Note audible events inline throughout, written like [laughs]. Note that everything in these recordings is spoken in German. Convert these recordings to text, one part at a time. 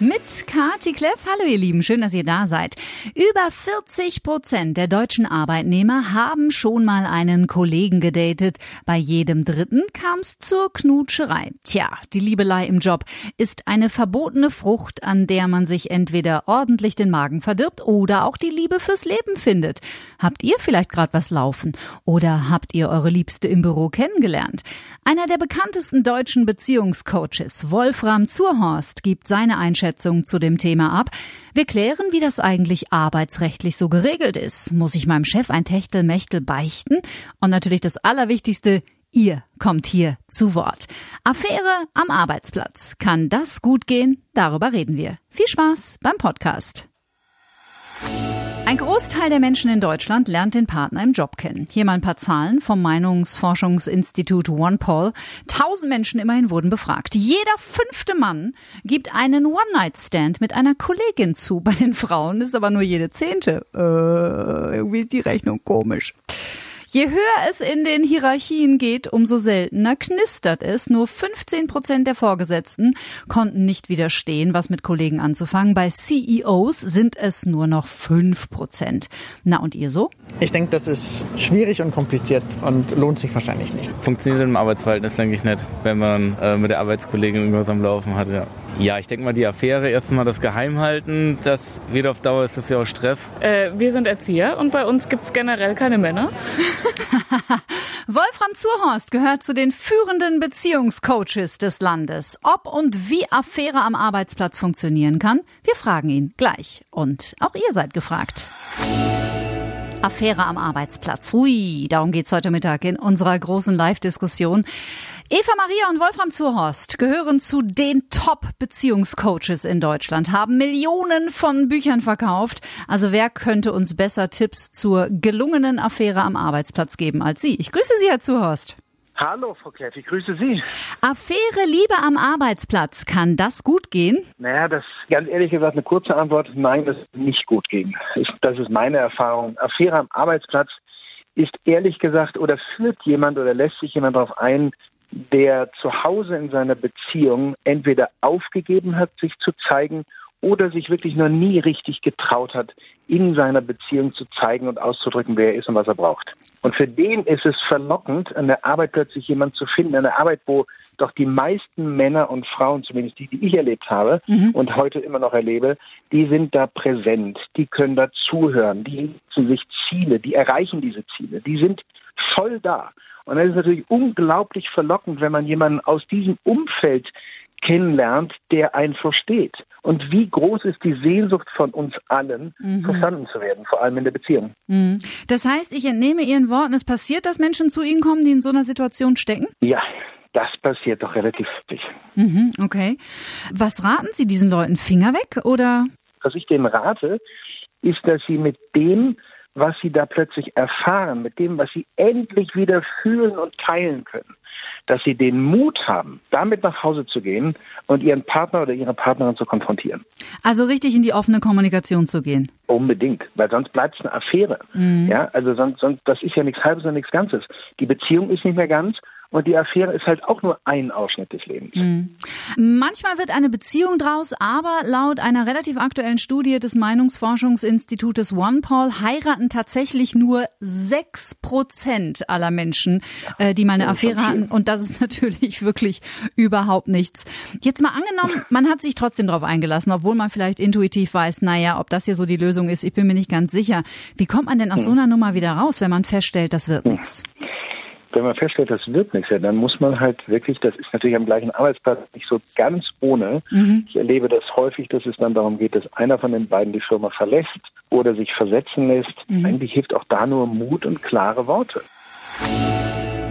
Mit Kati Kleff. Hallo ihr Lieben, schön, dass ihr da seid. Über 40 Prozent der deutschen Arbeitnehmer haben schon mal einen Kollegen gedatet. Bei jedem Dritten kam es zur Knutscherei. Tja, die Liebelei im Job ist eine verbotene Frucht, an der man sich entweder ordentlich den Magen verdirbt oder auch die Liebe fürs Leben findet. Habt ihr vielleicht gerade was laufen? Oder habt ihr eure Liebste im Büro kennengelernt? Einer der bekanntesten deutschen Beziehungscoaches, Wolfram Zurhorst, gibt seine Einschätzung Einschätzung zu dem Thema ab. Wir klären, wie das eigentlich arbeitsrechtlich so geregelt ist. Muss ich meinem Chef ein Techtelmechtel beichten? Und natürlich das Allerwichtigste, Ihr kommt hier zu Wort. Affäre am Arbeitsplatz. Kann das gut gehen? Darüber reden wir. Viel Spaß beim Podcast. Ein Großteil der Menschen in Deutschland lernt den Partner im Job kennen. Hier mal ein paar Zahlen vom Meinungsforschungsinstitut OnePoll. Tausend Menschen immerhin wurden befragt. Jeder fünfte Mann gibt einen One-Night-Stand mit einer Kollegin zu. Bei den Frauen ist aber nur jede zehnte. Äh, irgendwie ist die Rechnung komisch. Je höher es in den Hierarchien geht, umso seltener knistert es. Nur 15 Prozent der Vorgesetzten konnten nicht widerstehen, was mit Kollegen anzufangen. Bei CEOs sind es nur noch 5 Prozent. Na und ihr so? Ich denke, das ist schwierig und kompliziert und lohnt sich wahrscheinlich nicht. Funktioniert im Arbeitsverhältnis, denke ich nicht, wenn man äh, mit der Arbeitskollegin irgendwas am Laufen hat, ja. Ja, ich denke mal, die Affäre erstmal das Geheimhalten, das wieder auf Dauer ist das ja auch Stress. Äh, wir sind Erzieher und bei uns gibt es generell keine Männer. [laughs] Wolfram Zurhorst gehört zu den führenden Beziehungscoaches des Landes. Ob und wie Affäre am Arbeitsplatz funktionieren kann, wir fragen ihn gleich. Und auch ihr seid gefragt. Affäre am Arbeitsplatz. Hui, darum geht's heute Mittag in unserer großen Live-Diskussion. Eva Maria und Wolfram Zurhorst gehören zu den Top-Beziehungscoaches in Deutschland, haben Millionen von Büchern verkauft. Also wer könnte uns besser Tipps zur gelungenen Affäre am Arbeitsplatz geben als Sie? Ich grüße Sie, Herr Zurhorst. Hallo, Frau Kleff, ich grüße Sie. Affäre Liebe am Arbeitsplatz, kann das gut gehen? Naja, das ganz ehrlich gesagt eine kurze Antwort, nein, das ist nicht gut gehen. Das ist meine Erfahrung. Affäre am Arbeitsplatz ist ehrlich gesagt oder führt jemand oder lässt sich jemand darauf ein, der zu Hause in seiner Beziehung entweder aufgegeben hat, sich zu zeigen oder sich wirklich noch nie richtig getraut hat, in seiner Beziehung zu zeigen und auszudrücken, wer er ist und was er braucht. Und für den ist es verlockend, an der Arbeit plötzlich jemanden zu finden, an der Arbeit, wo doch die meisten Männer und Frauen, zumindest die, die ich erlebt habe mhm. und heute immer noch erlebe, die sind da präsent, die können da zuhören, die setzen sich Ziele, die erreichen diese Ziele, die sind voll da. Und das ist natürlich unglaublich verlockend, wenn man jemanden aus diesem Umfeld kennenlernt, der einen versteht. Und wie groß ist die Sehnsucht von uns allen, mhm. verstanden zu werden, vor allem in der Beziehung. Mhm. Das heißt, ich entnehme Ihren Worten, es passiert, dass Menschen zu Ihnen kommen, die in so einer Situation stecken? Ja, das passiert doch relativ häufig. Mhm, okay. Was raten Sie diesen Leuten? Finger weg oder? Was ich denen rate, ist, dass sie mit dem, was sie da plötzlich erfahren, mit dem, was sie endlich wieder fühlen und teilen können, dass sie den Mut haben, damit nach Hause zu gehen und ihren Partner oder ihre Partnerin zu konfrontieren. Also richtig in die offene Kommunikation zu gehen. Unbedingt, weil sonst bleibt es eine Affäre. Mhm. Ja, also sonst, sonst, das ist ja nichts Halbes und nichts Ganzes. Die Beziehung ist nicht mehr ganz und die Affäre ist halt auch nur ein Ausschnitt des Lebens. Mhm. Manchmal wird eine Beziehung draus, aber laut einer relativ aktuellen Studie des Meinungsforschungsinstitutes OnePoll heiraten tatsächlich nur sechs Prozent aller Menschen, äh, die mal eine Affäre hatten. Und das ist [laughs] natürlich wirklich überhaupt nichts. Jetzt mal angenommen, man hat sich trotzdem darauf eingelassen, obwohl man vielleicht intuitiv weiß, naja, ob das hier so die Lösung ist, ich bin mir nicht ganz sicher. Wie kommt man denn aus so einer Nummer wieder raus, wenn man feststellt, das wird nichts? Wenn man feststellt, das wird nichts, dann muss man halt wirklich, das ist natürlich am gleichen Arbeitsplatz nicht so ganz ohne. Mhm. Ich erlebe das häufig, dass es dann darum geht, dass einer von den beiden die Firma verlässt oder sich versetzen lässt. Mhm. Eigentlich hilft auch da nur Mut und klare Worte.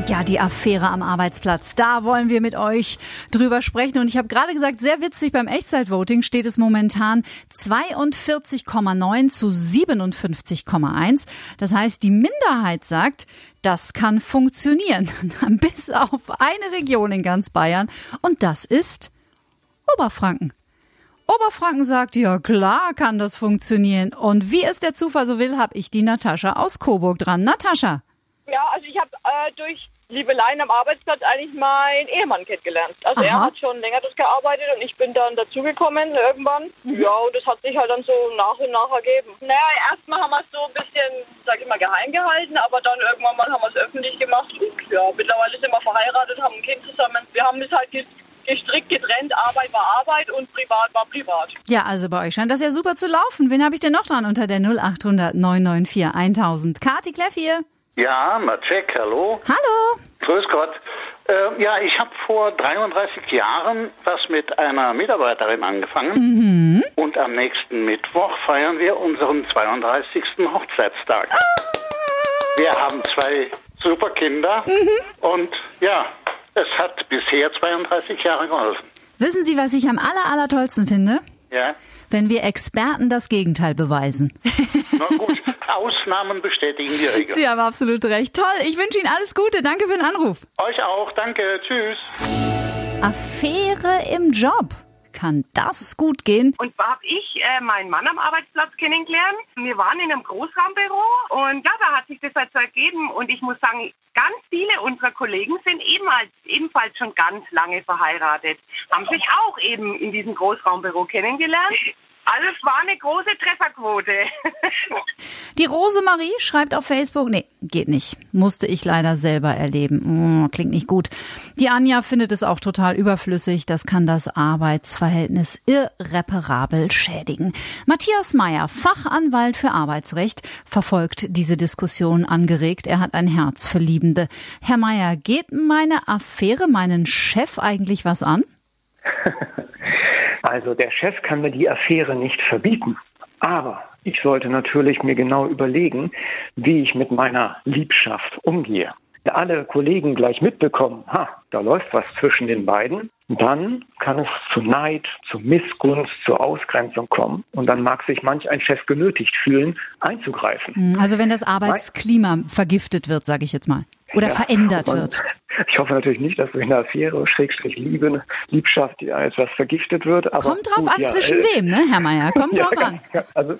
Ja, die Affäre am Arbeitsplatz. Da wollen wir mit euch drüber sprechen. Und ich habe gerade gesagt, sehr witzig, beim Echtzeitvoting steht es momentan 42,9 zu 57,1. Das heißt, die Minderheit sagt, das kann funktionieren. [laughs] Bis auf eine Region in ganz Bayern. Und das ist Oberfranken. Oberfranken sagt, ja klar kann das funktionieren. Und wie es der Zufall so will, habe ich die Natascha aus Coburg dran. Natascha. Ja, also ich habe äh, durch Liebeleien am Arbeitsplatz eigentlich meinen Ehemann kennengelernt. Also Aha. er hat schon länger das gearbeitet und ich bin dann dazugekommen irgendwann. Ja, und das hat sich halt dann so nach und nach ergeben. Naja, erstmal haben wir es so ein bisschen, sag ich mal, geheim gehalten, aber dann irgendwann mal haben wir es öffentlich gemacht. Und ja, mittlerweile sind wir verheiratet, haben ein Kind zusammen. Wir haben es halt ge- gestrickt getrennt. Arbeit war Arbeit und privat war privat. Ja, also bei euch scheint das ja super zu laufen. Wen habe ich denn noch dran unter der 0800 994 1000? Kati Kleff hier. Ja, Macek, hallo. Hallo. Grüß Gott. Äh, ja, ich habe vor 33 Jahren was mit einer Mitarbeiterin angefangen. Und am nächsten Mittwoch feiern wir unseren 32. Hochzeitstag. Wir haben zwei super Kinder. Und ja, es hat bisher 32 Jahre geholfen. Wissen Sie, was ich am aller, aller tollsten finde? Ja, Wenn wir Experten das Gegenteil beweisen. na gut, Ausnahmen bestätigen die Regel. Sie haben absolut recht. Toll. Ich wünsche Ihnen alles Gute. Danke für den Anruf. Euch auch, danke, tschüss. Affäre im Job. Kann das gut gehen? Und zwar habe ich äh, meinen Mann am Arbeitsplatz kennengelernt. Wir waren in einem Großraumbüro und ja, da hat sich das halt so ergeben. Und ich muss sagen, ganz viele unserer Kollegen sind ebenfalls, ebenfalls schon ganz lange verheiratet, haben sich auch eben in diesem Großraumbüro kennengelernt. Also es war eine große Trefferquote. Die Rosemarie schreibt auf Facebook, nee, geht nicht. Musste ich leider selber erleben. Oh, klingt nicht gut. Die Anja findet es auch total überflüssig. Das kann das Arbeitsverhältnis irreparabel schädigen. Matthias Meyer, Fachanwalt für Arbeitsrecht, verfolgt diese Diskussion angeregt. Er hat ein Herz für Liebende. Herr Meyer, geht meine Affäre meinen Chef eigentlich was an? [laughs] Also der Chef kann mir die Affäre nicht verbieten. Aber ich sollte natürlich mir genau überlegen, wie ich mit meiner Liebschaft umgehe. Wenn alle Kollegen gleich mitbekommen, ha, da läuft was zwischen den beiden, dann kann es zu Neid, zu Missgunst, zur Ausgrenzung kommen. Und dann mag sich manch ein Chef genötigt fühlen, einzugreifen. Also wenn das Arbeitsklima vergiftet wird, sage ich jetzt mal. Oder Ja, verändert und wird. [laughs] Ich hoffe natürlich nicht, dass durch eine Affäre, Schrägstrich Liebe, Liebschaft, ja, etwas vergiftet wird. Aber Kommt drauf gut, an, ja, zwischen äh, wem, ne, Herr Meyer? [laughs] Kommt drauf an. Also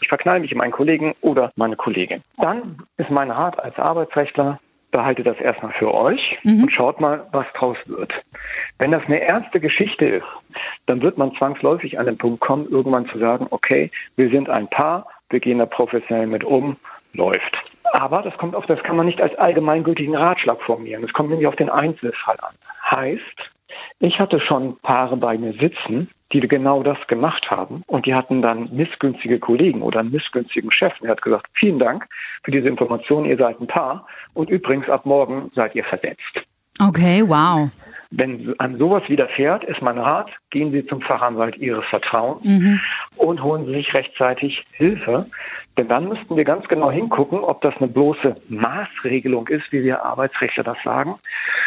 ich verknall mich in meinen Kollegen oder meine Kollegin. Dann ist mein Rat als Arbeitsrechtler, behaltet das erstmal für euch und schaut mal, was draus wird. Wenn das eine ernste Geschichte ist, dann wird man zwangsläufig an den Punkt kommen, irgendwann zu sagen, okay, wir sind ein Paar, wir gehen da professionell mit um, läuft. Aber das kommt auf, das kann man nicht als allgemeingültigen Ratschlag formulieren. Es kommt nämlich auf den Einzelfall an. Heißt, ich hatte schon Paare bei mir sitzen, die genau das gemacht haben und die hatten dann missgünstige Kollegen oder einen missgünstigen Chef. Und er hat gesagt, vielen Dank für diese Information, ihr seid ein Paar und übrigens ab morgen seid ihr versetzt. Okay, wow. Wenn an sowas widerfährt, ist mein Rat, gehen Sie zum Fachanwalt Ihres Vertrauens Mhm. und holen Sie sich rechtzeitig Hilfe. Denn dann müssten wir ganz genau hingucken, ob das eine bloße Maßregelung ist, wie wir Arbeitsrechtler das sagen.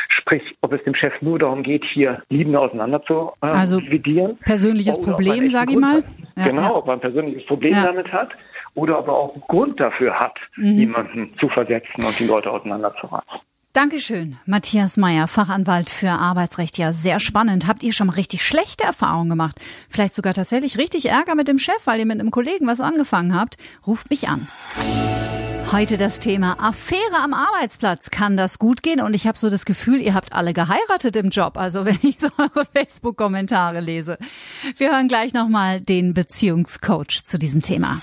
Sprich, ob es dem Chef nur darum geht, hier Liebende auseinander zu äh, Also dividieren. persönliches er Problem, einen echten sag ich mal. Ja, genau, ja. ob er ein persönliches Problem Ja. damit hat oder ob er auch einen Grund dafür hat, Mhm. jemanden zu versetzen und die Leute auseinanderzureißen. Dankeschön, Matthias Meyer, Fachanwalt für Arbeitsrecht. Ja, sehr spannend. Habt ihr schon mal richtig schlechte Erfahrungen gemacht? Vielleicht sogar tatsächlich richtig Ärger mit dem Chef, weil ihr mit einem Kollegen was angefangen habt? Ruft mich an. Heute das Thema Affäre am Arbeitsplatz. Kann das gut gehen? Und ich habe so das Gefühl, ihr habt alle geheiratet im Job. Also wenn ich so eure Facebook-Kommentare lese. Wir hören gleich nochmal den Beziehungscoach zu diesem Thema.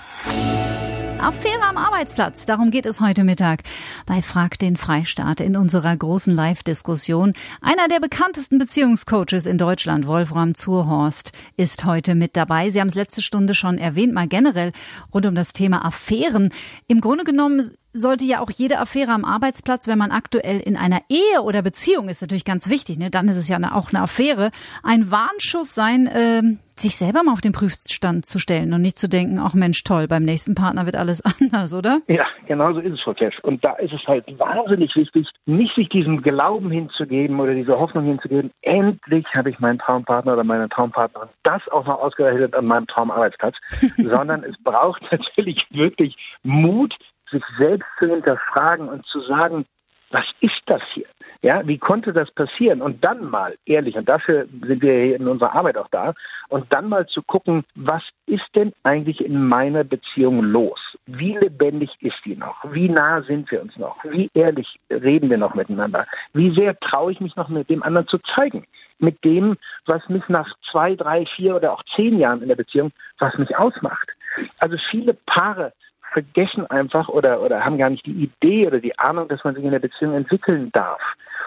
Affäre am Arbeitsplatz. Darum geht es heute Mittag bei Frag den Freistaat in unserer großen Live-Diskussion. Einer der bekanntesten Beziehungscoaches in Deutschland, Wolfram Zurhorst, ist heute mit dabei. Sie haben es letzte Stunde schon erwähnt, mal generell rund um das Thema Affären. Im Grunde genommen sollte ja auch jede Affäre am Arbeitsplatz, wenn man aktuell in einer Ehe oder Beziehung ist, natürlich ganz wichtig, ne? dann ist es ja auch eine Affäre, ein Warnschuss sein, ähm, sich selber mal auf den Prüfstand zu stellen und nicht zu denken, ach Mensch, toll, beim nächsten Partner wird alles [laughs] anders, oder? Ja, genau so ist es, Frau Kleff. Und da ist es halt wahnsinnig wichtig, nicht sich diesem Glauben hinzugeben oder dieser Hoffnung hinzugeben, endlich habe ich meinen Traumpartner oder meine Traumpartnerin, das auch noch ausgerechnet an meinem Traumarbeitsplatz, [laughs] sondern es braucht natürlich wirklich Mut, sich selbst zu hinterfragen und zu sagen, was ist das hier? Ja, wie konnte das passieren? Und dann mal, ehrlich, und dafür sind wir hier in unserer Arbeit auch da, und dann mal zu gucken, was ist denn eigentlich in meiner Beziehung los? Wie lebendig ist die noch? Wie nah sind wir uns noch? Wie ehrlich reden wir noch miteinander? Wie sehr traue ich mich noch mit dem anderen zu zeigen? Mit dem, was mich nach zwei, drei, vier oder auch zehn Jahren in der Beziehung, was mich ausmacht. Also viele Paare vergessen einfach oder, oder haben gar nicht die Idee oder die Ahnung, dass man sich in der Beziehung entwickeln darf.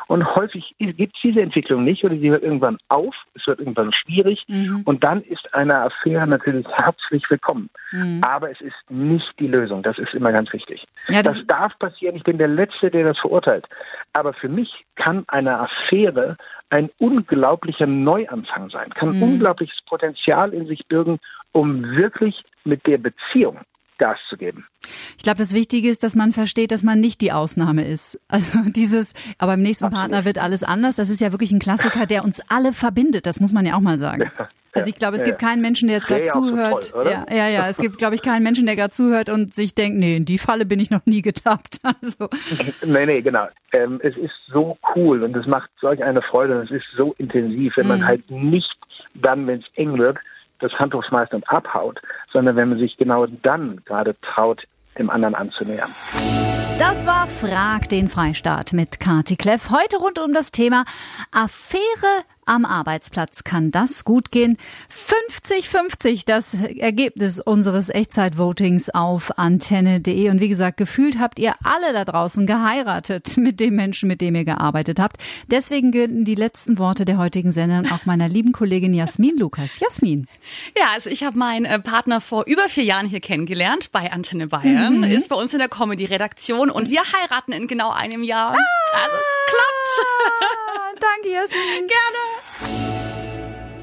Und häufig gibt es diese Entwicklung nicht oder sie hört irgendwann auf, es wird irgendwann schwierig mhm. und dann ist eine Affäre natürlich herzlich willkommen. Mhm. Aber es ist nicht die Lösung, das ist immer ganz wichtig. Ja, das, das darf passieren, ich bin der Letzte, der das verurteilt. Aber für mich kann eine Affäre ein unglaublicher Neuanfang sein, kann mhm. unglaubliches Potenzial in sich birgen, um wirklich mit der Beziehung Gas zu geben. Ich glaube, das Wichtige ist, dass man versteht, dass man nicht die Ausnahme ist. [laughs] Also dieses, aber im nächsten Absolut. Partner wird alles anders. Das ist ja wirklich ein Klassiker, der uns alle verbindet. Das muss man ja auch mal sagen. Ja, also ich glaube, es ja, gibt keinen Menschen, der jetzt gerade zuhört. So toll, ja, ja, ja. Es gibt, glaube ich, keinen Menschen, der gerade zuhört und sich denkt, nee, in die Falle bin ich noch nie getappt. [laughs] Also. Nee, nee, genau. Ähm, es ist so cool und es macht solch eine Freude und es ist so intensiv, wenn man mhm. halt nicht dann, wenn es eng wird, das Handtuch schmeißt und abhaut, sondern wenn man sich genau dann gerade traut, dem anderen anzunähern. Das war Frag den Freistaat mit Kati Kleff. Heute rund um das Thema Affäre am Arbeitsplatz. Kann das gut gehen? 50-50 das Ergebnis unseres Echtzeitvotings auf antenne.de. Und wie gesagt, gefühlt habt ihr alle da draußen geheiratet [laughs] mit dem Menschen, mit dem ihr gearbeitet habt. Deswegen gelten die letzten Worte der heutigen Sendung auch meiner lieben Kollegin Jasmin Lukas. Jasmin. Ja, also ich habe meinen äh, Partner vor über vier Jahren hier kennengelernt bei Antenne Bayern. Mhm. Ist bei uns in der Comedy-Redaktion und wir heiraten in genau einem Jahr. Ah, also es klappt. Danke, Jasmin. [laughs] Gerne.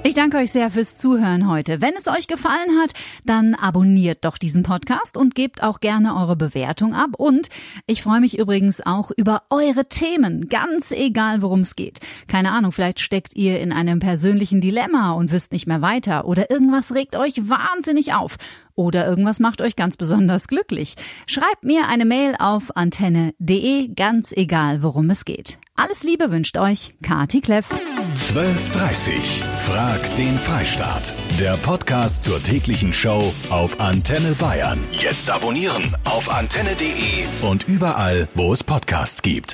Ich danke euch sehr fürs Zuhören heute. Wenn es euch gefallen hat, dann abonniert doch diesen Podcast und gebt auch gerne eure Bewertung ab. Und ich freue mich übrigens auch über eure Themen, ganz egal worum es geht. Keine Ahnung, vielleicht steckt ihr in einem persönlichen Dilemma und wisst nicht mehr weiter oder irgendwas regt euch wahnsinnig auf oder irgendwas macht euch ganz besonders glücklich. Schreibt mir eine Mail auf antenne.de, ganz egal worum es geht. Alles Liebe wünscht euch Kati Kleff. 12.30 Frag den Freistaat. Der Podcast zur täglichen Show auf Antenne Bayern. Jetzt abonnieren auf antenne.de und überall, wo es Podcasts gibt.